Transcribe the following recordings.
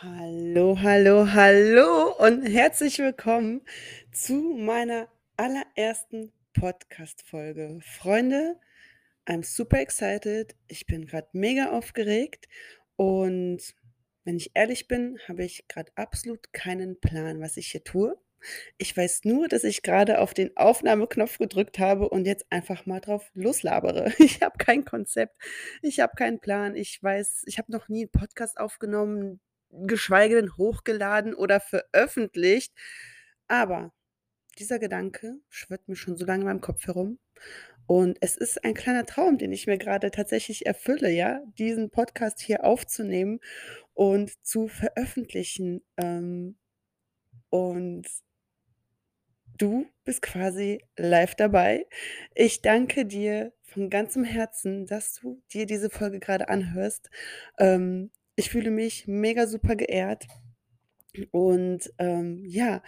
Hallo, hallo, hallo und herzlich willkommen zu meiner allerersten Podcast-Folge. Freunde, I'm super excited. Ich bin gerade mega aufgeregt und wenn ich ehrlich bin, habe ich gerade absolut keinen Plan, was ich hier tue. Ich weiß nur, dass ich gerade auf den Aufnahmeknopf gedrückt habe und jetzt einfach mal drauf loslabere. Ich habe kein Konzept, ich habe keinen Plan. Ich weiß ich habe noch nie 'n Podcast aufgenommen, geschweige denn hochgeladen oder veröffentlicht. Aber dieser Gedanke schwirrt mir schon so lange in meinem Kopf herum und es ist ein kleiner Traum, den ich mir gerade tatsächlich erfülle, ja, diesen Podcast hier aufzunehmen und zu veröffentlichen. Ähm, und du bist quasi live dabei. Ich danke dir von ganzem Herzen, dass du dir diese Folge gerade anhörst. Ähm, ich fühle mich mega super geehrt. Und, ähm, ja,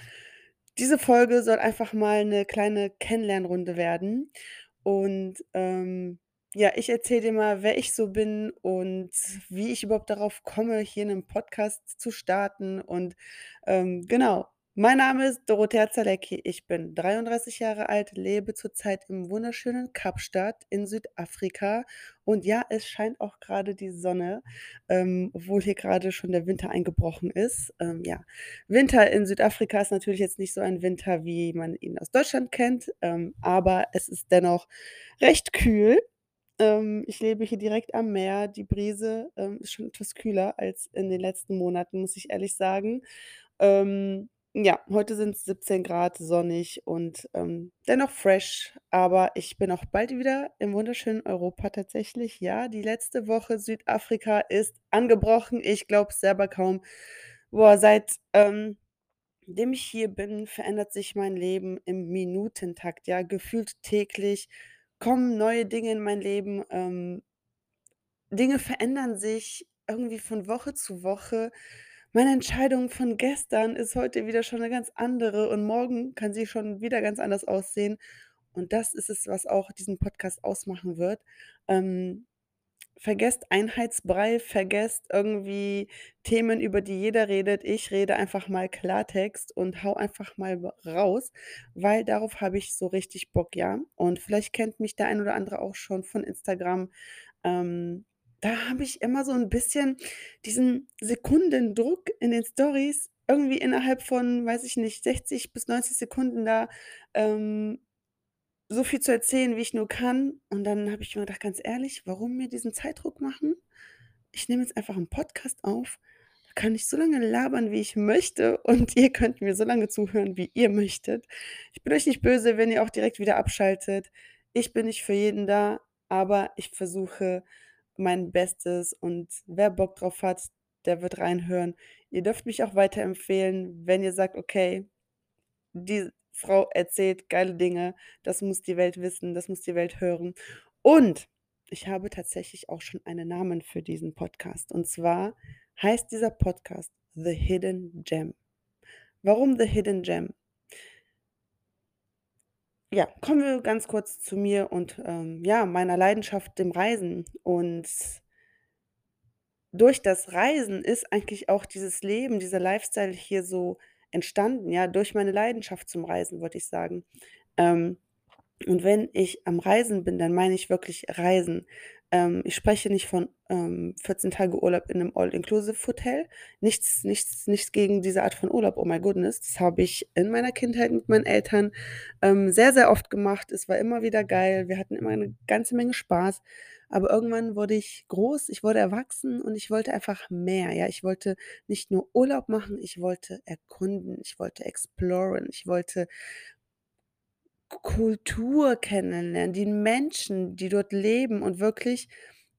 diese Folge soll einfach mal 'ne kleine Kennenlernrunde werden. Und, ähm, ja, ich erzähle dir mal, wer ich so bin und wie ich überhaupt darauf komme, hier 'nen Podcast zu starten. Und, ähm, genau. Mein Name ist Dorothea Zalecki. Ich bin 33 Jahre alt, lebe zurzeit im wunderschönen Kapstadt in Südafrika und ja, es scheint auch grade die Sonne, ähm, obwohl hier grade schon der Winter eingebrochen ist. Ähm, ja, Winter in Südafrika ist natürlich jetzt nicht so ein Winter, wie man ihn aus Deutschland kennt, ähm, aber es ist dennoch recht kühl. Ähm, ich lebe hier direkt am Meer. Die Brise, ähm, ist schon etwas kühler als in den letzten Monaten, muss ich ehrlich sagen. Ähm, ja, heute sind's 17 Grad, sonnig und, ähm, dennoch fresh, aber ich bin auch bald wieder im wunderschönen Europa tatsächlich. Ja, die letzte Woche Südafrika ist angebrochen. Ich glaube es selber kaum. Boah, seit, ähm, dem ich hier bin, verändert sich mein Leben im Minutentakt, ja. Gefühlt täglich kommen neue Dinge in mein Leben. Ähm Dinge verändern sich irgendwie von Woche zu Woche. Meine Entscheidung von gestern ist heute wieder schon 'ne ganz andere und morgen kann sie schon wieder ganz anders aussehen. Und das ist es, was auch diesen Podcast ausmachen wird. Ähm, vergesst Einheitsbrei, vergesst irgendwie Themen, über die jeder redet. Ich rede einfach mal Klartext und haue einfach mal raus, weil darauf habe ich so richtig Bock, ja? Und vielleicht kennt mich der ein oder andere auch schon von Instagram. Ähm, da habe ich immer so 'n bisschen diesen Sekundendruck in den Stories, irgendwie innerhalb von, weiß ich nicht, 60 bis 90 Sekunden da, ähm, so viel zu erzählen, wie ich nur kann. Und dann habe ich mir gedacht: „Ganz ehrlich, warum mir diesen Zeitdruck machen? Ich nehme jetzt einfach 'n Podcast auf, da kann ich so lange labern, wie ich möchte und ihr könnt mir so lange zuhören, wie ihr möchtet. Ich bin euch nicht böse, wenn ihr auch direkt wieder abschaltet. Ich bin nicht für jeden da, aber ich versuche mein Bestes und wer Bock drauf hat, der wird reinhören. Ihr dürft mich auch weiterempfehlen, wenn ihr sagt: „Okay, die Frau erzählt geile Dinge. Das muss die Welt wissen, das muss die Welt hören.“ Und ich habe tatsächlich auch schon einen Namen für diesen Podcast. Und zwar heißt dieser Podcast „The Hidden Gem“. Warum „The Hidden Gem“? Ja, kommen wir ganz kurz zu mir und, ähm, ja, meiner Leidenschaft, dem Reisen. Und durch das Reisen ist eigentlich auch dieses Leben, dieser Lifestyle hier so entstanden, ja, durch meine Leidenschaft zum Reisen, wollte ich sagen. Ähm, und wenn ich am Reisen bin, dann meine ich wirklich Reisen. Ähm, ich spreche nicht von, ähm, 14 Tage Urlaub in 'nem All-Inclusive-Hotel. Nichts nichts nichts gegen diese Art von Urlaub, oh my goodness. Das habe ich in meiner Kindheit mit meinen Eltern, ähm, sehr, sehr oft gemacht. Es war immer wieder geil. Wir hatten immer 'ne ganze Menge Spaß. Aber irgendwann wurde ich groß, ich wurde erwachsen und ich wollte einfach mehr, ja? Ich wollte nicht nur Urlaub machen, ich wollte erkunden, ich wollte exploren, ich wollte Kultur kennenlernen, die Menschen, die dort leben und wirklich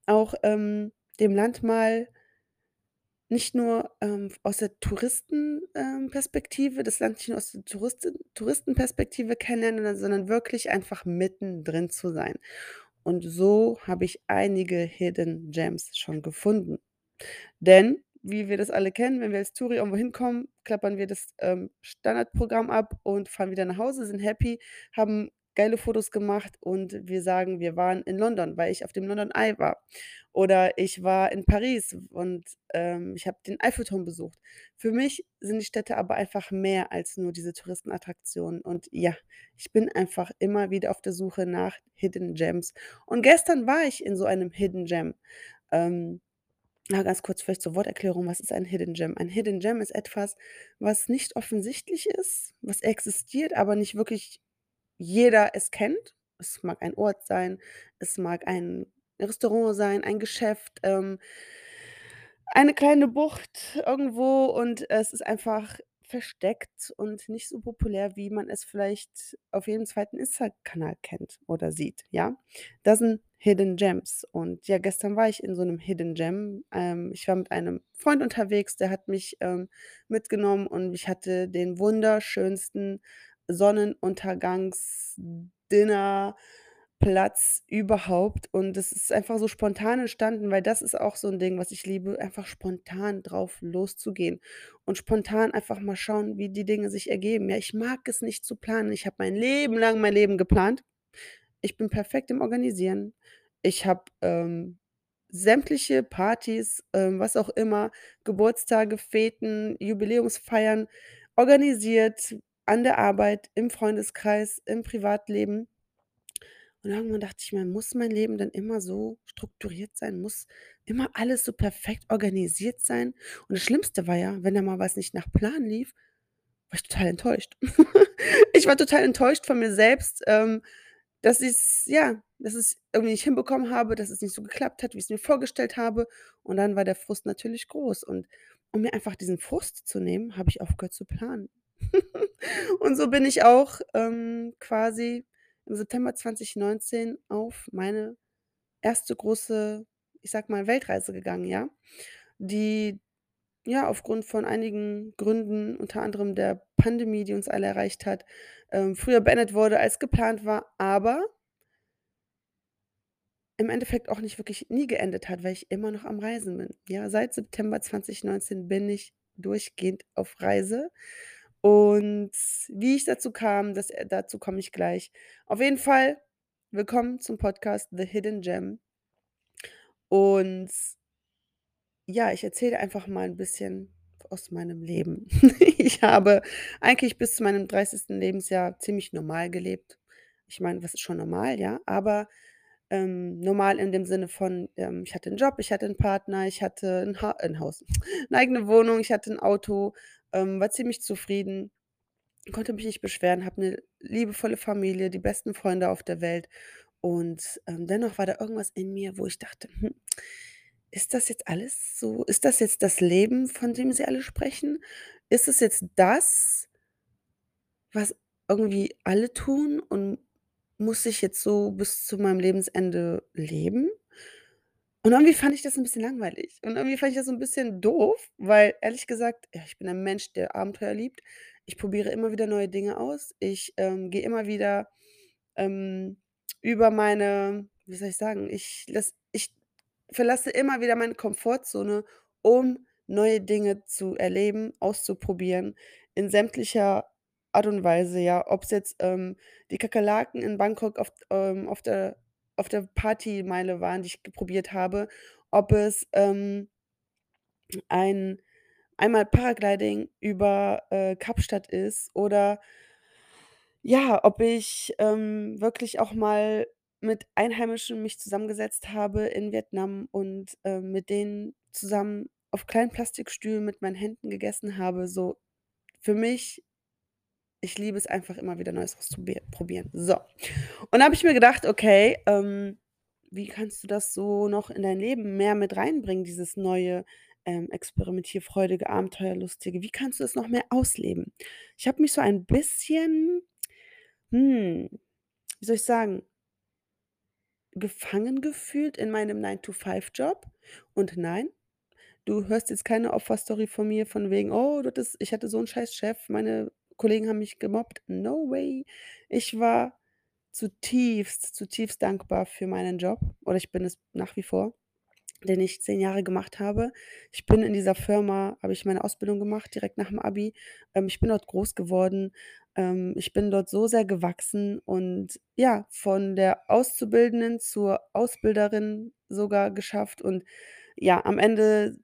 auch, ähm, dem Land mal nicht nur, ähm, aus der Touristen ähm, das Land nicht nur aus der Touristin Touristenperspektive kennenlernen, sondern wirklich einfach mittendrin zu sein. Und so habe ich einige Hidden Gems schon gefunden. Denn, wie wir das alle kennen, wenn wir als Touri irgendwo hinkommen, klappern wir das, ähm, Standardprogramm ab und fahren wieder nach Hause, sind happy, haben geile Fotos gemacht und wir sagen, wir waren in London, weil ich auf dem London Eye war. Oder ich war in Paris und, ähm, ich habe den Eiffelturm besucht. Für mich sind die Städte aber einfach mehr als nur diese Touristenattraktionen. Und ja, ich bin einfach immer wieder auf der Suche nach Hidden Gems. Und gestern war ich in so einem Hidden Gem. Ähm, na, ganz kurz vielleicht zur Worterklärung, was ist ein Hidden Gem? Ein Hidden Gem ist etwas, was nicht offensichtlich ist, was existiert, aber nicht wirklich jeder es kennt. Es mag ein Ort sein, es mag ein Restaurant sein, ein Geschäft, ähm eine kleine Bucht irgendwo und es ist einfach versteckt und nicht so populär, wie man es vielleicht auf jedem zweiten Insta-Kanal kennt oder sieht, ja? Das sind Hidden Gems und ja, gestern war ich in so 'nem Hidden Gem. Ähm, ich war mit einem Freund unterwegs, der hat mich, ähm, mitgenommen und ich hatte den wunderschönsten Sonnenuntergangs-Dinner Platz überhaupt und das ist einfach so spontan entstanden, weil das ist auch so 'n Ding, was ich liebe, einfach spontan drauf loszugehen und spontan einfach mal schauen, wie die Dinge sich ergeben. Ja, ich mag es nicht zu planen. Ich habe mein Leben lang mein Leben geplant. Ich bin perfekt im Organisieren. Ich habe, ähm, sämtliche Partys, ähm, was auch immer, Geburtstage, Feten, Jubiläumsfeiern organisiert, an der Arbeit, im Freundeskreis, im Privatleben. Und irgendwann dachte ich mir: „Muss mein Leben denn immer so strukturiert sein? Muss immer alles so perfekt organisiert sein?“ Und das Schlimmste war ja, wenn da mal was nicht nach Plan lief, war ich total enttäuscht. Ich war total enttäuscht von mir selbst, ähm, dass ich's ja, dass ich's irgendwie nicht hinbekommen habe, dass es nicht so geklappt hat, wie ich's mir vorgestellt habe. Und dann war der Frust natürlich groß. Und um mir einfach diesen Frust zu nehmen, habe ich aufgehört zu planen. Und so bin ich auch, ähm, quasi im September 2019 auf meine erste große, ich sage mal, Weltreise gegangen, ja, die, ja, aufgrund von einigen Gründen, unter anderem der Pandemie, die uns alle erreicht hat, ähm, früher beendet wurde, als geplant war, aber im Endeffekt auch nicht wirklich nie geendet hat, weil ich immer noch am Reisen bin. Ja, seit September 2019 bin ich durchgehend auf Reise. Und wie ich dazu kam, das äh, dazu komme ich gleich. Auf jeden Fall willkommen zum Podcast „The Hidden Gem“. Und ja, ich erzähle einfach mal 'n bisschen aus meinem Leben. Ich habe eigentlich bis zu meinem 30. Lebensjahr ziemlich normal gelebt. Ich meine, was ist schon normal, ja? Aber, ähm, normal in dem Sinne von, ähm, ich hatte 'n Job, ich hatte 'n Partner, ich hatte 'n Ha 'n Haus, 'ne eigene Wohnung, ich hatte 'n Auto, ähm, war ziemlich zufrieden, konnte mich nicht beschweren, habe 'ne liebevolle Familie, die besten Freunde auf der Welt. Und, ähm, dennoch war da irgendwas in mir, wo ich dachte: „Hm, ist das jetzt alles so? Ist das jetzt das Leben, von dem sie alle sprechen? Ist es jetzt das was irgendwie alle tun und muss ich jetzt so bis zu meinem Lebensende leben?“ Und irgendwie fand ich das 'n bisschen langweilig. Und irgendwie fand ich das so 'n bisschen doof, weil ehrlich gesagt, ja, ich bin ein Mensch, der Abenteuer liebt. Ich probiere immer wieder neue Dinge aus. Ich, ähm, gehe immer wieder, ähm, über meine wie soll ich sagen, ich lasse verlasse immer wieder meine Komfortzone, um neue Dinge zu erleben, auszuprobieren in sämtlicher Art und Weise, ja. Ob's jetzt, ähm, die Kakerlaken in Bangkok auf ähm, auf der auf der Partymeile waren, die ich probiert habe, ob es, ähm ein einmal Paragliding über, äh, Kapstadt ist oder ja, ob ich, ähm, wirklich auch mal mit Einheimischen mich zusammengesetzt habe in Vietnam und, ähm, mit denen zusammen auf kleinen Plastikstühlen mit meinen Händen gegessen habe, so. Für mich ich liebe es einfach immer wieder Neues auszubier probieren. So. Und da habe ich mir gedacht: „Okay, ähm, wie kannst du das so noch in dein Leben mehr mit reinbringen, dieses neue, ähm, experimentierfreudige, abenteuerlustige? Wie kannst du das noch mehr ausleben?“ Ich habe mich so ein bisschen, hm, wie soll ich sagen gefangen gefühlt in meinem Nine-to-five-Job. Und nein, du hörst jetzt keine Opferstory von mir von wegen: „Oh, hattest ich hatte so 'n scheiß Chef, meine Kollegen haben mich gemobbt.“ No way. Ich war zutiefst, zutiefst dankbar für meinen Job oder ich bin es nach wie vor, den ich 10 Jahre gemacht habe. Ich bin in dieser Firma habe ich meine Ausbildung gemacht direkt nach'm Abi. Ähm, ich bin dort groß geworden. Ähm, ich bin dort so sehr gewachsen und ja, von der Auszubildenden zur Ausbilderin sogar geschafft und ja, am Ende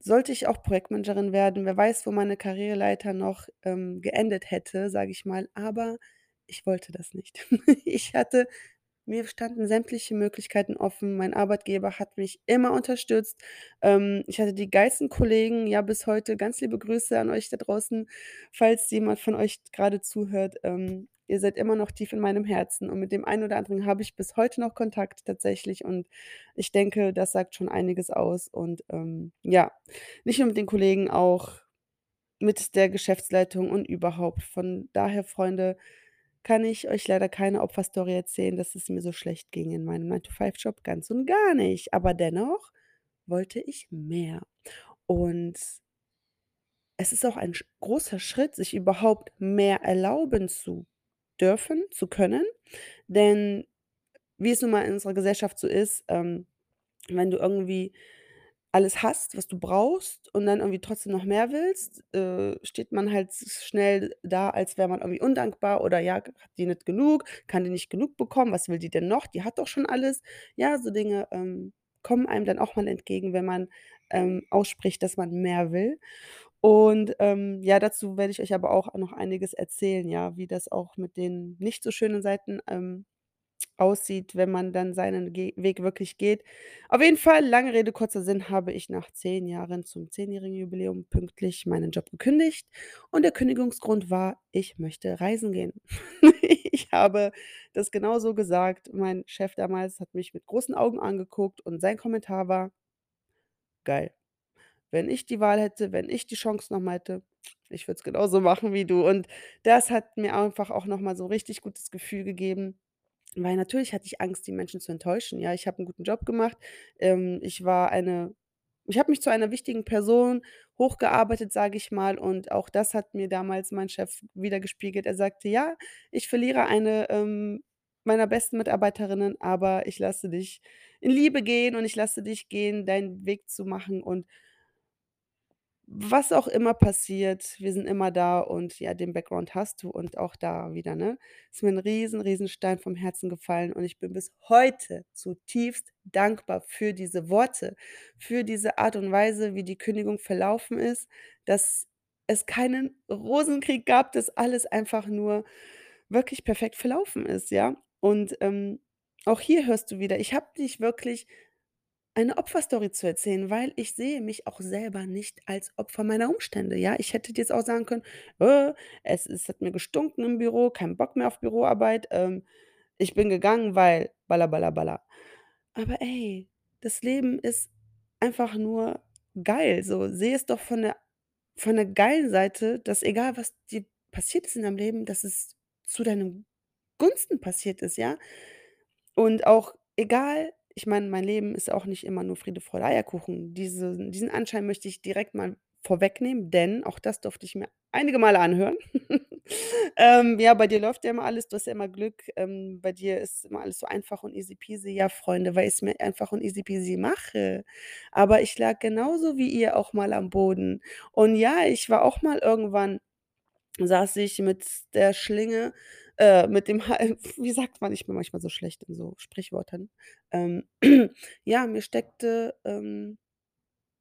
sollte ich auch Projektmanagerin werden. Wer weiß, wo meine Karriereleiter noch, ähm, geendet hätte, sage ich mal, aber ich wollte das nicht. Ich hatte mir standen sämtliche Möglichkeiten offen. Mein Arbeitgeber hat mich immer unterstützt. Ähm, ich hatte die geilsten Kollegen, ja, bis heute. Ganz liebe Grüße an euch da draußen, falls jemand von euch gerade zuhört. Ähm, ihr seid immer noch tief in meinem Herzen und mit dem einen oder anderen habe ich bis heute noch Kontakt tatsächlich und ich denke, das sagt schon einiges aus und, ähm, ja, nicht nur mit den Kollegen, auch mit der Geschäftsleitung und überhaupt. Von daher, Freunde, kann ich euch leider keine Opferstory erzählen, dass es mir so schlecht ging in meinem Nine-to-Five-Job, ganz und gar nicht. Aber dennoch wollte ich mehr. Und es ist auch ein großer Schritt, sich überhaupt mehr erlauben zu dürfen, zu können, denn wie es nun mal in unserer Gesellschaft so ist, ähm, wenn du irgendwie alles hast, was du brauchst und dann irgendwie trotzdem noch mehr willst, äh, steht man halt schnell da, als wäre man irgendwie undankbar oder ja, hat die nicht genug, kann die nicht genug bekommen, was will die denn noch? Die hat doch schon alles. Ja, so Dinge, ähm, kommen einem dann auch mal entgegen, wenn man, ähm, ausspricht, dass man mehr will. Und, ähm, ja, dazu werde ich euch aber auch noch einiges erzählen, ja, wie das auch mit den nicht so schönen Seiten, ähm, aussieht, wenn man dann seinen Ge Weg wirklich geht. Auf jeden Fall, lange Rede, kurzer Sinn, habe ich nach 10 Jahren zum zehnjährigen Jubiläum pünktlich meinen Job gekündigt und der Kündigungsgrund war: Ich möchte reisen gehen. Ich habe das genauso gesagt. Mein Chef damals hat mich mit großen Augen angeguckt und sein Kommentar war: „Geil. Wenn ich die Wahl hätte, wenn ich die Chance noch mal hätte, ich würde es genauso machen wie du.“ Und das hat mir einfach auch noch mal so 'n richtig gutes Gefühl gegeben, weil natürlich hatte ich Angst, die Menschen zu enttäuschen. Ja, ich habe 'n guten Job gemacht. Ähm, ich war eine ich habe mich zu einer wichtigen Person hochgearbeitet, sage ich mal, und auch das hat mir damals mein Chef widergespiegelt. Er sagte: „Ja, ich verliere eine, ähm, meiner besten Mitarbeiterinnen, aber ich lasse dich in Liebe gehen und ich lasse dich gehen, deinen Weg zu machen und“ „was auch immer passiert, wir sind immer da und ja, den Background hast du.“ Und auch da wieder, ne, ist mir 'n riesen, riesen Stein vom Herzen gefallen und ich bin bis heute zutiefst dankbar für diese Worte, für diese Art und Weise, wie die Kündigung verlaufen ist, dass es keinen Rosenkrieg gab, dass alles einfach nur wirklich perfekt verlaufen ist, ja? Und, ähm, auch hier hörst du wieder, ich habe nicht wirklich eine Opferstory zu erzählen, weil ich sehe mich auch selber nicht als Opfer meiner Umstände, ja? Ich hätte dir jetzt auch sagen können: „Äh, es es hat mir gestunken im Büro, kein Bock mehr auf Büroarbeit, ähm, ich bin gegangen, weil balla balla balla.“ Aber ey, das Leben ist einfach nur geil, so. Sehe es doch von der von der geilen Seite, dass egal, was dir passiert ist in deinem Leben, dass es zu deinem Gunsten passiert ist, ja? Und auch egal ich meine, mein Leben ist auch nicht immer nur Friede, Freude, Eierkuchen. Diese diesen Anschein möchte ich direkt mal vorwegnehmen, denn auch das durfte ich mir einige Male anhören. Ähm, ja, bei dir läuft ja immer alles, du hast ja immer Glück, ähm, bei dir ist immer alles so einfach und easy peasy. Ja, Freunde, weil ich's mir einfach und easy peasy mache. Aber ich lag genauso wie ihr auch mal am Boden. Und ja, ich war auch mal irgendwann saß ich mit der Schlinge, äh, mit dem Hal wie sagt man? Ich bin manchmal so schlecht in so Sprichwörtern. Ähm, ja, mir steckte, ähm,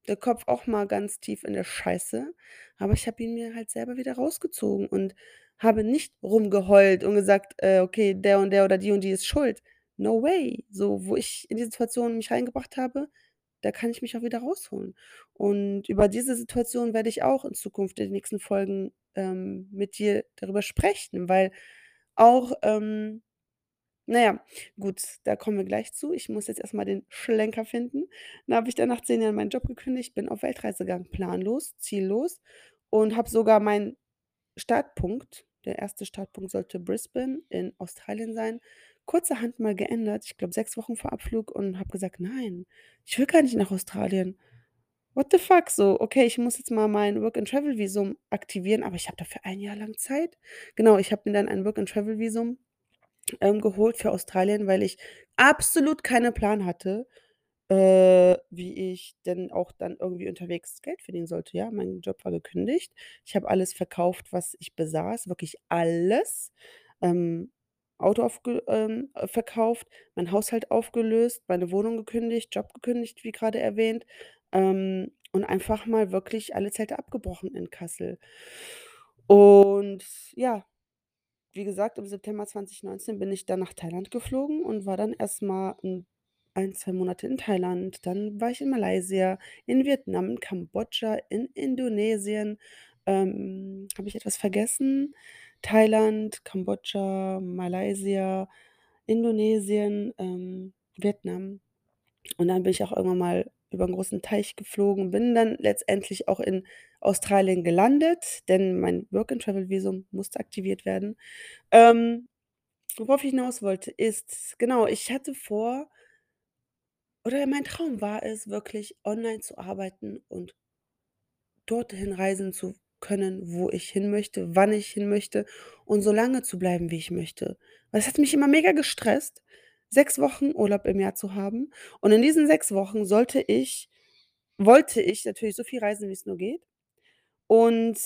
der Kopf auch mal ganz tief in der Scheiße, aber ich habe ihn mir halt selber wieder rausgezogen und habe nicht rumgeheult und gesagt: „Äh, okay, der und der oder die und die ist schuld.“ No way. So, wo ich in die Situation mich reingebracht habe, da kann ich mich auch wieder rausholen. Und über diese Situation werde ich auch in Zukunft in den nächsten Folgen, ähm, mit dir darüber sprechen, weil auch, ähm na ja, gut, da kommen wir gleich zu. Ich muss jetzt erst mal den Schlenker finden. Dann habe ich dann nach 10 Jahren meinen Job gekündigt, bin auf Weltreise gegangen, planlos, ziellos und habe sogar meinen Startpunkt der erste Startpunkt sollte Brisbane in Australien sein, kurzerhand mal geändert, ich glaube 6 Wochen vor Abflug und habe gesagt: „Nein, ich will gar nicht nach Australien. What the fuck?“ So, okay, ich muss jetzt mal mein Work-and-Travel-Visum aktivieren, aber ich habe dafür ein Jahr lang Zeit. Genau, ich habe mir dann ein Work-and-Travel-Visum, ähm, geholt für Australien, weil ich absolut keinen Plan hatte, äh, wie ich denn auch dann irgendwie unterwegs Geld verdienen sollte, ja? Mein Job war gekündigt. Ich habe alles verkauft, was ich besaß, wirklich alles. Ähm, Auto aufge ähm, äh, verkauft, mein Haushalt aufgelöst, meine Wohnung gekündigt, Job gekündigt, wie grade erwähnt, ähm, und einfach mal wirklich alle Zelte abgebrochen in Kassel. Und ja, wie gesagt, im September 2019 bin ich dann nach Thailand geflogen und war dann erst mal 'n 1, 2 Monate in Thailand. Dann war ich in Malaysia, in Vietnam, in Kambodscha, in Indonesien. Ähm, habe ich etwas vergessen? Thailand, Kambodscha, Malaysia, Indonesien, ähm, Vietnam. Und dann bin ich auch irgendwann mal über 'n großen Teich geflogen, bin dann letztendlich auch in Australien gelandet, denn mein Work-and-Travel-Visum musste aktiviert werden. Ähm, worauf ich hinaus wollte, ist genau, ich hatte vor oder mein Traum war es, wirklich online zu arbeiten und dorthin reisen zu können, wo ich hin möchte, wann ich hin möchte und so lange zu bleiben, wie ich möchte. Es hat mich immer mega gestresst, 6 Wochen Urlaub im Jahr zu haben. Und in diesen 6 Wochen sollte ich wollte ich natürlich so viel reisen, wie es nur geht. Und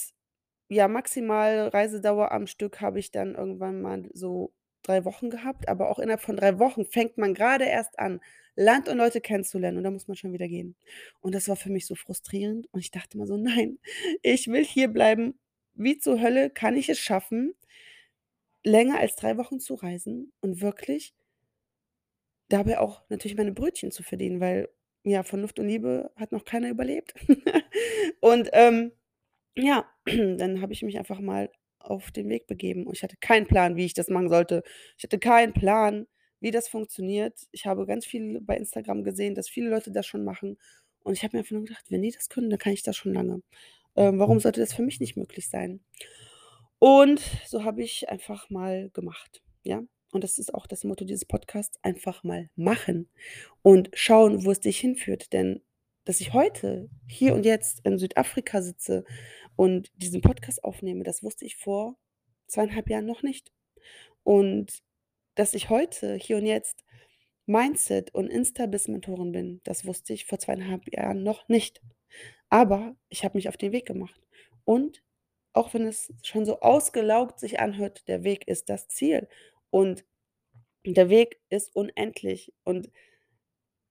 ja, maximal Reisedauer am Stück habe ich dann irgendwann mal so 3 Wochen gehabt, aber auch innerhalb von 3 Wochen fängt man grade erst an, Land und Leute kennenzulernen und dann muss man schon wieder gehen. Und das war für mich so frustrierend und ich dachte immer so: „Nein, ich will hierbleiben. Wie zur Hölle kann ich es schaffen, länger als 3 Wochen zu reisen und wirklich dabei auch natürlich meine Brötchen zu verdienen?“ Weil, ja, von Luft und Liebe hat noch keiner überlebt. Und, ähm, ja, dann habe ich mich einfach mal auf den Weg begeben und ich hatte keinen Plan, wie ich das machen sollte. Ich hatte keinen Plan, wie das funktioniert. Ich habe ganz viel bei Instagram gesehen, dass viele Leute das schon machen und ich habe mir einfach nur gedacht: „Wenn die das können, dann kann ich das schon lange. Ähm, warum sollte das für mich nicht möglich sein?“ Und so habe ich einfach mal gemacht, ja? Und das ist auch das Motto dieses Podcasts: „Einfach mal machen und schauen, wo es dich hinführt.“ Denn dass ich heute, hier und jetzt in Südafrika sitze und diesen Podcast aufnehme, das wusste ich vor 2,5 Jahren noch nicht. Und dass ich heute, hier und jetzt Mindset und Insta-Business-Mentorin bin, das wusste ich vor 2,5 Jahren noch nicht. Aber ich habe mich auf den Weg gemacht. Und auch wenn es schon so ausgelaugt sich anhört, der Weg ist das Ziel und der Weg ist unendlich. Und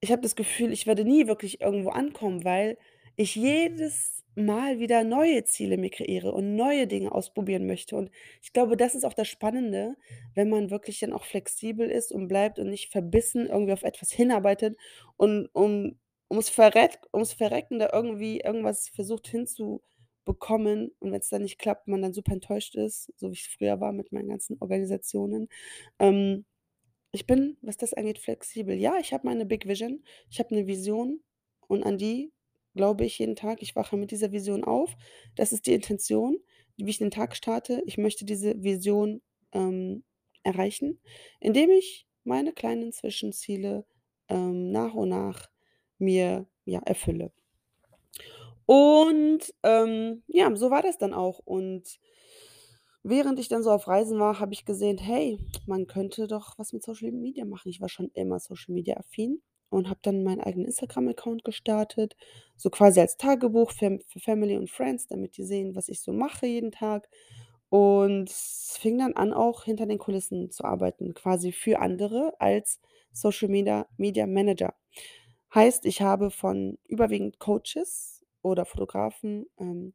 ich habe das Gefühl, ich werde nie wirklich irgendwo ankommen, weil ich jedes Mal wieder neue Ziele mir kreiere und neue Dinge ausprobieren möchte. Und ich glaube, das ist auch das Spannende, wenn man wirklich dann auch flexibel ist und bleibt und nicht verbissen irgendwie auf etwas hinarbeitet und um ums Verreck ums Verrecken da irgendwie irgendwas versucht hinzubekommen und wenn's dann nicht klappt, man dann super enttäuscht ist, so wie ich früher war mit meinen ganzen Organisationen. Ähm, ich bin, was das angeht, flexibel. Ja, ich habe meine Big Vision. Ich habe 'ne Vision und an die glaube ich jeden Tag. Ich wache mit dieser Vision auf. Das ist die Intention, wie ich den Tag starte. Ich möchte diese Vision, ähm, erreichen, indem ich meine kleinen Zwischenziele, ähm, nach und nach mir, ja, erfülle. Und, ähm, ja, so war das dann auch. Und während ich dann so auf Reisen war, habe ich gesehen: „Hey, man könnte doch was mit Social Media machen.“ Ich war schon immer Social Media affin und habe dann meinen eigenen Instagram-Account gestartet, so quasi als Tagebuch für für Family und Friends, damit die sehen, was ich so mache jeden Tag. Und es fing dann an, auch hinter den Kulissen zu arbeiten, quasi für andere als Social Media Media Manager. Heißt, ich habe von überwiegend Coaches oder Fotografen, ähm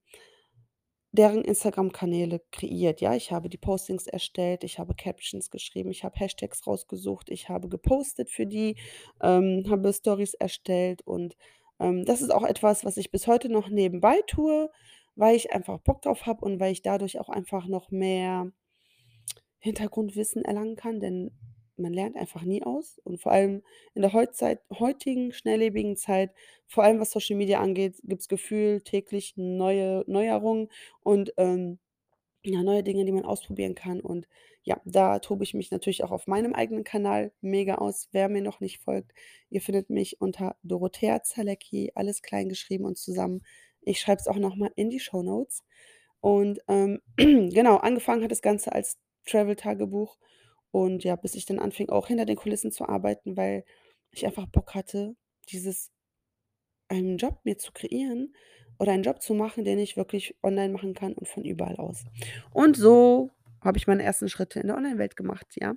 deren Instagram-Kanäle kreiert. Ja, ich habe die Postings erstellt, ich habe Captions geschrieben, ich habe Hashtags rausgesucht, ich habe gepostet für die, ähm, habe Storys erstellt und, ähm, das ist auch etwas, was ich bis heute noch nebenbei tue, weil ich einfach Bock drauf habe und weil ich dadurch auch einfach noch mehr Hintergrundwissen erlangen kann, denn man lernt einfach nie aus und vor allem in der Heutzeit heutigen schnelllebigen Zeit, vor allem was Social Media angeht, gibt's gefühlt täglich neue Neuerungen und, ähm, ja, neue Dinge, die man ausprobieren kann. Und ja, da tobe ich mich natürlich auch auf meinem eigenen Kanal mega aus. Wer mir noch nicht folgt, ihr findet mich unter Dorothea Zalecky, alles klein geschrieben und zusammen. Ich schreibe es auch noch mal in die Shownotes. Und, ähm, genau, angefangen hat das Ganze als Travel-Tagebuch und ja, bis ich dann anfing, auch hinter den Kulissen zu arbeiten, weil ich einfach Bock hatte, dieses einen Job mir zu kreieren oder einen Job zu machen, den ich wirklich online machen kann und von überall aus. Und so habe ich meine ersten Schritte in der Online-Welt gemacht, ja.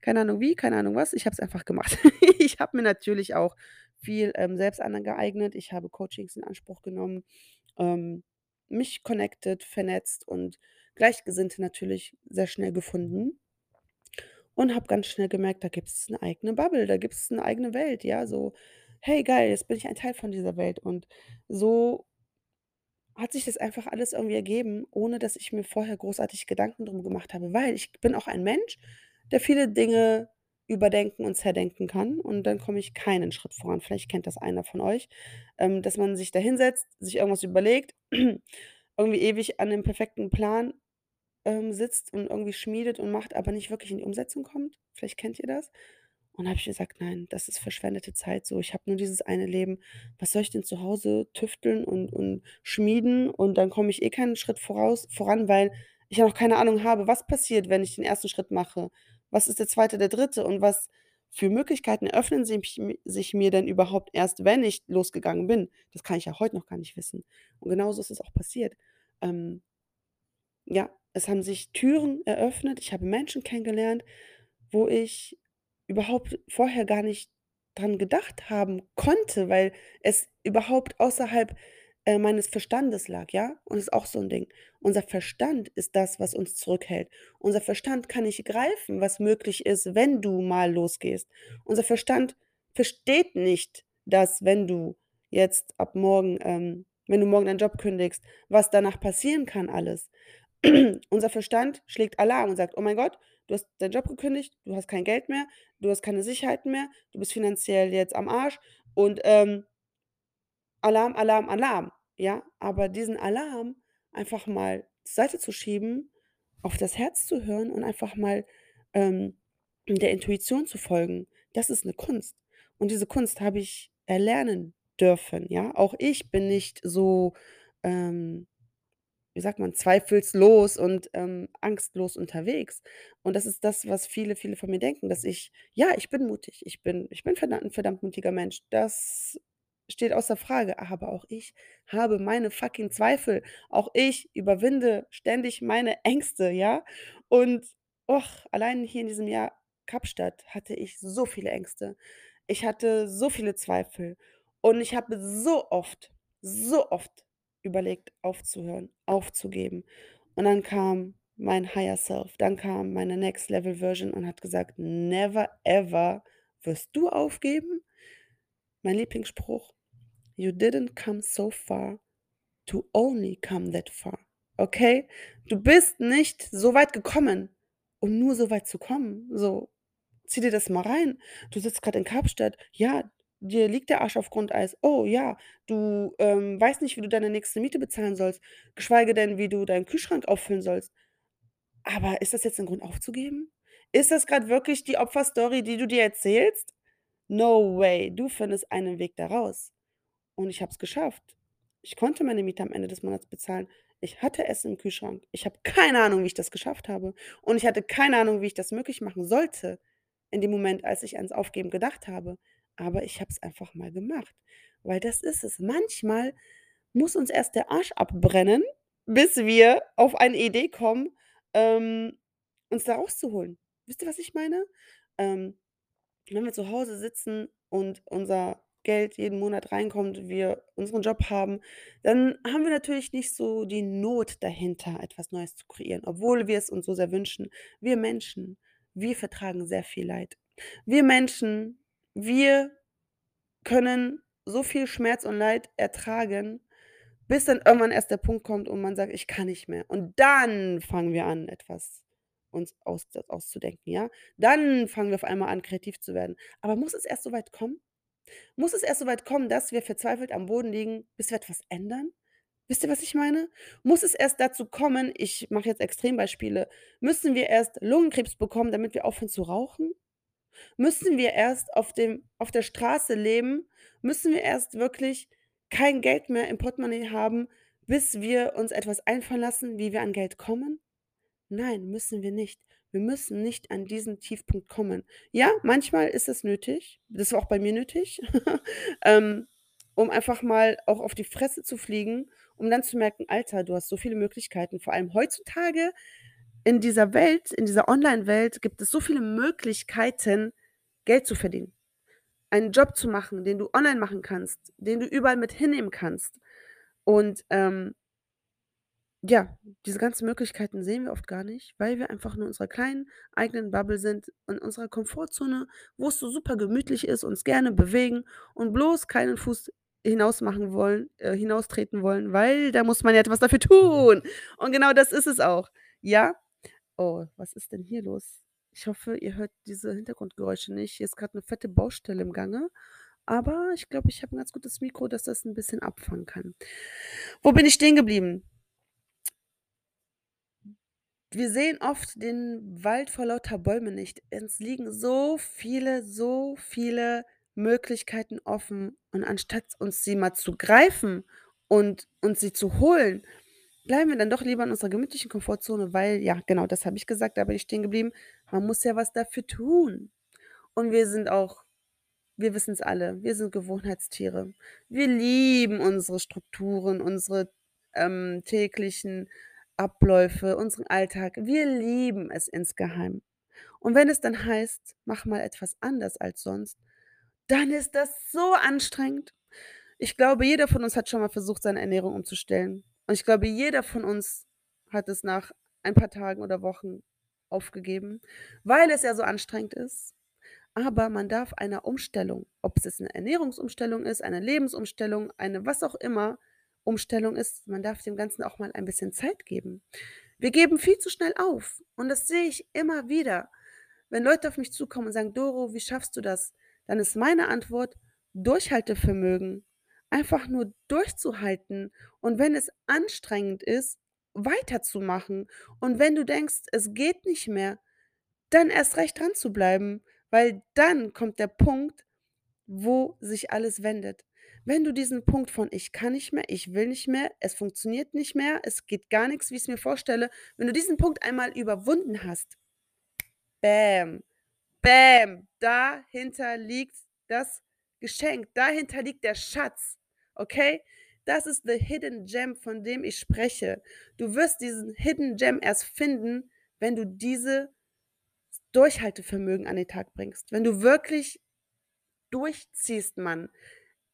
Keine Ahnung wie, keine Ahnung was, ich habe es einfach gemacht. Ich habe mir natürlich auch viel, ähm, selbst angeeignet. Ich habe Coachings in Anspruch genommen, ähm, mich connected, vernetzt und Gleichgesinnte natürlich sehr schnell gefunden und habe ganz schnell gemerkt, da gibt's 'ne eigene Bubble, da gibt's 'ne eigene Welt, ja, so: „Hey, geil, jetzt bin ich ein Teil von dieser Welt.“ Und so hat sich das einfach alles irgendwie ergeben, ohne dass ich mir vorher großartig Gedanken drum gemacht habe, weil ich bin auch ein Mensch, der viele Dinge überdenken und zerdenken kann und dann komme ich keinen Schritt voran. Vielleicht kennt das einer von euch, ähm, dass man sich da hinsetzt, sich irgendwas überlegt, irgendwie ewig an dem perfekten Plan, ähm, sitzt und irgendwie schmiedet und macht, aber nicht wirklich in die Umsetzung kommt. Vielleicht kennt ihr das? Und habe ich gesagt: „Nein, das ist verschwendete Zeit so. Ich habe nur dieses eine Leben. Was soll ich denn zu Hause tüfteln und und schmieden und dann komme ich eh keinen Schritt voraus voran, weil ich ja noch keine Ahnung habe, was passiert, wenn ich den ersten Schritt mache? Was ist der zweite, der dritte und was für Möglichkeiten eröffnen sich sich mir denn überhaupt erst, wenn ich losgegangen bin? Das kann ich ja heute noch gar nicht wissen. Und genauso ist es auch passiert. Ähm, ja, es haben sich Türen eröffnet. Ich habe Menschen kennengelernt, wo ich überhaupt vorher gar nicht dran gedacht haben konnte, weil es überhaupt außerhalb, äh, meines Verstandes lag, ja? Und das ist auch so 'n Ding. Unser Verstand ist das, was uns zurückhält. Unser Verstand kann nicht greifen, was möglich ist, wenn du mal losgehst. Unser Verstand versteht nicht, dass wenn du jetzt ab morgen ähm, wenn du morgen deinen Job kündigst, was danach passieren kann alles. Unser Verstand schlägt Alarm und sagt: „Oh mein Gott, du hast deinen Job gekündigt, du hast kein Geld mehr, du hast keine Sicherheiten mehr, du bist finanziell jetzt am Arsch und, ähm“ Alarm, Alarm, Alarm, ja? Aber diesen Alarm einfach mal zur Seite zu schieben, auf das Herz zu hören und einfach mal, ähm, der Intuition zu folgen, das ist 'ne Kunst. Und diese Kunst habe ich erlernen dürfen, ja? Auch ich bin nicht so, ähm wie sagt man, zweifelslos und, ähm, angstlos unterwegs. Und das ist das, was viele, viele von mir denken, dass ich ja, ich bin mutig. Ich bin ich bin verdammt 'n verdammt mutiger Mensch. Das steht außer Frage, aber auch ich habe meine fucking Zweifel. Auch ich überwinde ständig meine Ängste, ja? Und, och, allein hier in diesem Jahr Kapstadt hatte ich so viele Ängste. Ich hatte so viele Zweifel und ich habe so oft, so oft überlegt, aufzuhören, aufzugeben. Und dann kam mein Higher Self, dann kam meine Next Level Version und hat gesagt: „Never ever wirst du aufgeben?“ Mein Lieblingsspruch: „You didn't come so far to only come that far“, okay? Du bist nicht so weit gekommen, um nur so weit zu kommen. So, zieh dir das mal rein. Du sitzt grad in Kapstadt, ja, dir liegt der Arsch auf Grundeis. Oh ja, du, ähm, weißt nicht, wie du deine nächste Miete bezahlen sollst, geschweige denn, wie du deinen Kühlschrank auffüllen sollst. Aber ist das jetzt 'n Grund aufzugeben? Ist das grad wirklich die Opferstory, die du dir erzählst? No way, du findest einen Weg da raus. Und ich habe es geschafft. Ich konnte meine Miete am Ende des Monats bezahlen. Ich hatte Essen im Kühlschrank. Ich habe keine Ahnung, wie ich das geschafft habe. Und ich hatte keine Ahnung, wie ich das möglich machen sollte in dem Moment, als ich ans Aufgeben gedacht habe. Aber ich habe es einfach mal gemacht, weil das ist es. Manchmal muss uns erst der Arsch abbrennen, bis wir auf eine Idee kommen, ähm, uns da rauszuholen. Wisst ihr, was ich meine? Ähm, wenn wir zu Hause sitzen und unser Geld jeden Monat reinkommt, wir unseren Job haben, dann haben wir natürlich nicht so die Not dahinter, etwas Neues zu kreieren, obwohl wir es uns so sehr wünschen. Wir Menschen, wir vertragen sehr viel Leid. Wir Menschen, wir können so viel Schmerz und Leid ertragen, bis dann irgendwann erst der Punkt kommt und man sagt: „Ich kann nicht mehr.“ Und dann fangen wir an, etwas uns aus auszudenken, ja? Dann fangen wir auf einmal an, kreativ zu werden. Aber muss es erst so weit kommen? Muss es erst so weit kommen, dass wir verzweifelt am Boden liegen, bis wir etwas ändern? Wisst ihr, was ich meine? Muss es erst dazu kommen ich mache jetzt Extrembeispiele, müssen wir erst Lungenkrebs bekommen, damit wir aufhören zu rauchen? Müssen wir erst auf dem auf der Straße leben? Müssen wir erst wirklich kein Geld mehr im Portemonnaie haben, bis wir uns etwas einfallen lassen, wie wir an Geld kommen? Nein, müssen wir nicht. Wir müssen nicht an diesen Tiefpunkt kommen. Ja, manchmal ist es nötig, das war auch bei mir nötig, ähm, um einfach mal auch auf die Fresse zu fliegen, um dann zu merken: „Alter, du hast so viele Möglichkeiten.“ Vor allem heutzutage in dieser Welt, in dieser Online-Welt gibt es so viele Möglichkeiten, Geld zu verdienen. Einen Job zu machen, den du online machen kannst, den du überall mit hinnehmen kannst. Und, ähm ja, diese ganzen Möglichkeiten sehen wir oft gar nicht, weil wir einfach nur in unserer kleinen eigenen Bubble sind, in unserer Komfortzone, wo es so super gemütlich ist, uns gerne bewegen und bloß keinen Fuß hinaus machen wollen äh, hinaustreten wollen, weil da muss man ja etwas dafür tun. Und genau das ist es auch. Ja? Oh, was ist denn hier los? Ich hoffe, ihr hört diese Hintergrundgeräusche nicht. Hier ist grad 'ne fette Baustelle im Gange, aber ich glaube, ich habe 'n ganz gutes Mikro, das das 'n bisschen abfangen kann. Wo bin ich stehen geblieben? Wir sehen oft den Wald vor lauter Bäumen nicht. Es liegen so viele, so viele Möglichkeiten offen und anstatt uns sie mal zu greifen und uns sie zu holen, bleiben wir dann doch lieber in unserer gemütlichen Komfortzone, weil ja, genau das habe ich gesagt, da bin ich stehen geblieben. Man muss ja was dafür tun. Und wir sind auch wir wissen's alle, wir sind Gewohnheitstiere. Wir lieben unsere Strukturen, unsere, ähm, täglichen Abläufe, unseren Alltag. Wir lieben es insgeheim. Und wenn es dann heißt: „Mach mal etwas anders als sonst“, dann ist das so anstrengend. Ich glaube, jeder von uns hat schon mal versucht, seine Ernährung umzustellen. Und ich glaube, jeder von uns hat es nach ein paar Tagen oder Wochen aufgegeben, weil es ja so anstrengend ist. Aber man darf einer Umstellung, ob es jetzt 'ne Ernährungsumstellung ist, eine Lebensumstellung, eine was auch immer Umstellung ist, man darf dem Ganzen auch mal ein bisschen Zeit geben. Wir geben viel zu schnell auf und das sehe ich immer wieder. Wenn Leute auf mich zukommen und sagen: „Doro, wie schaffst du das?“ Dann ist meine Antwort Durchhaltevermögen. Einfach nur durchzuhalten und wenn es anstrengend ist, weiterzumachen. Und wenn du denkst, es geht nicht mehr, dann erst recht dranzubleiben, weil dann kommt der Punkt, wo sich alles wendet. Wenn du diesen Punkt von: „Ich kann nicht mehr, ich will nicht mehr, es funktioniert nicht mehr, es geht gar nix, wie ich's mir vorstelle“ wenn du diesen Punkt einmal überwunden hast bäm, bäm, dahinter liegt das Geschenk, dahinter liegt der Schatz, okay? Das ist the hidden gem, von dem ich spreche. Du wirst diesen hidden gem erst finden, wenn du dieses Durchhaltevermögen an den Tag bringst. Wenn du wirklich durchziehst, Mann.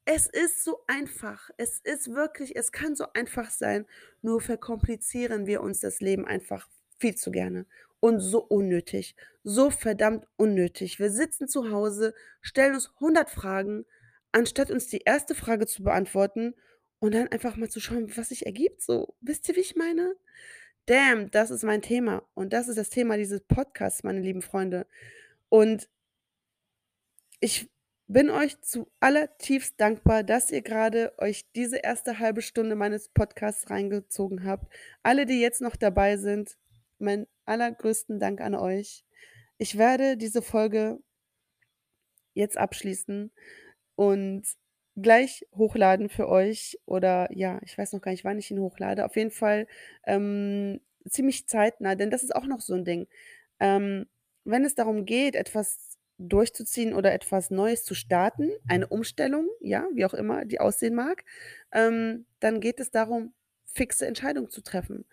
Es ist so einfach. Es ist wirklich es kann so einfach sein, nur verkomplizieren wir uns das Leben einfach viel zu gerne und so unnötig, so verdammt unnötig. Wir sitzen zu Hause, stellen uns 100 Fragen, anstatt uns die 1. Frage zu beantworten und dann einfach mal zu schauen, was sich ergibt so. Wisst ihr, wie ich meine? Damn, das ist mein Thema und das ist das Thema dieses Podcasts, meine lieben Freunde. Und ich bin euch zu allertiefst dankbar, dass ihr grade euch diese 1. 1/2 Stunde meines Podcasts reingezogen habt. Alle, die jetzt noch dabei sind, meinen allergrößten Dank an euch. Ich werde diese Folge jetzt abschließen und gleich hochladen für euch oder ja, ich weiß noch gar nicht, wann ich ihn hochlade. Auf jeden Fall, ähm, ziemlich zeitnah, denn das ist auch noch so 'n Ding. Ähm, wenn es darum geht, etwas durchzuziehen oder etwas Neues zu starten, eine Umstellung, ja, wie auch immer die aussehen mag, ähm, dann geht es darum, fixe Entscheidungen zu treffen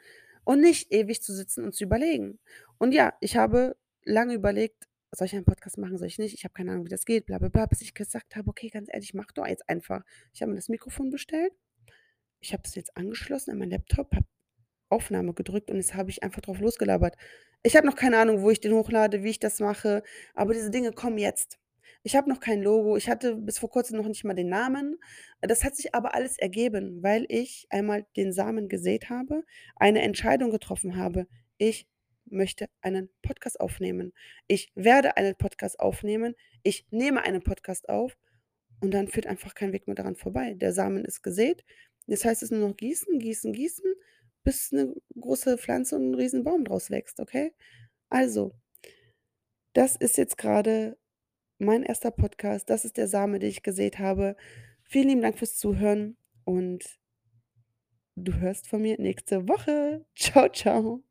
und nicht ewig zu sitzen und zu überlegen. Und ja, ich habe lange überlegt: „Soll ich einen Podcast machen, soll ich nicht? Ich habe keine Ahnung, wie das geht, bla bla bla“, bis ich gesagt habe: „Okay, ganz ehrlich, mach doch jetzt einfach.“ Ich habe mir das Mikrofon bestellt. Ich habe das jetzt angeschlossen an meinen Laptop, habe Aufnahme gedrückt und jetzt habe ich einfach drauf losgelabert. Ich habe noch keine Ahnung, wo ich den hochlade, wie ich das mache, aber diese Dinge kommen jetzt. Ich habe noch kein Logo. Ich hatte bis vor Kurzem noch nicht mal den Namen. Das hat sich aber alles ergeben, weil ich einmal den Samen gesät habe, eine Entscheidung getroffen habe: „Ich möchte einen Podcast aufnehmen. Ich werde einen Podcast aufnehmen. Ich nehme einen Podcast auf“ und dann führt einfach kein Weg mehr daran vorbei. Der Samen ist gesät. Jetzt heißt es nur noch gießen, gießen, gießen, bis 'ne große Pflanze und 'n Riesenbaum draus wächst, okay? Also das ist jetzt grade mein 1. Podcast. Das ist der Same, den ich gesät habe. Vielen lieben Dank fürs Zuhören und du hörst von mir nächste Woche. Tschau, tschau.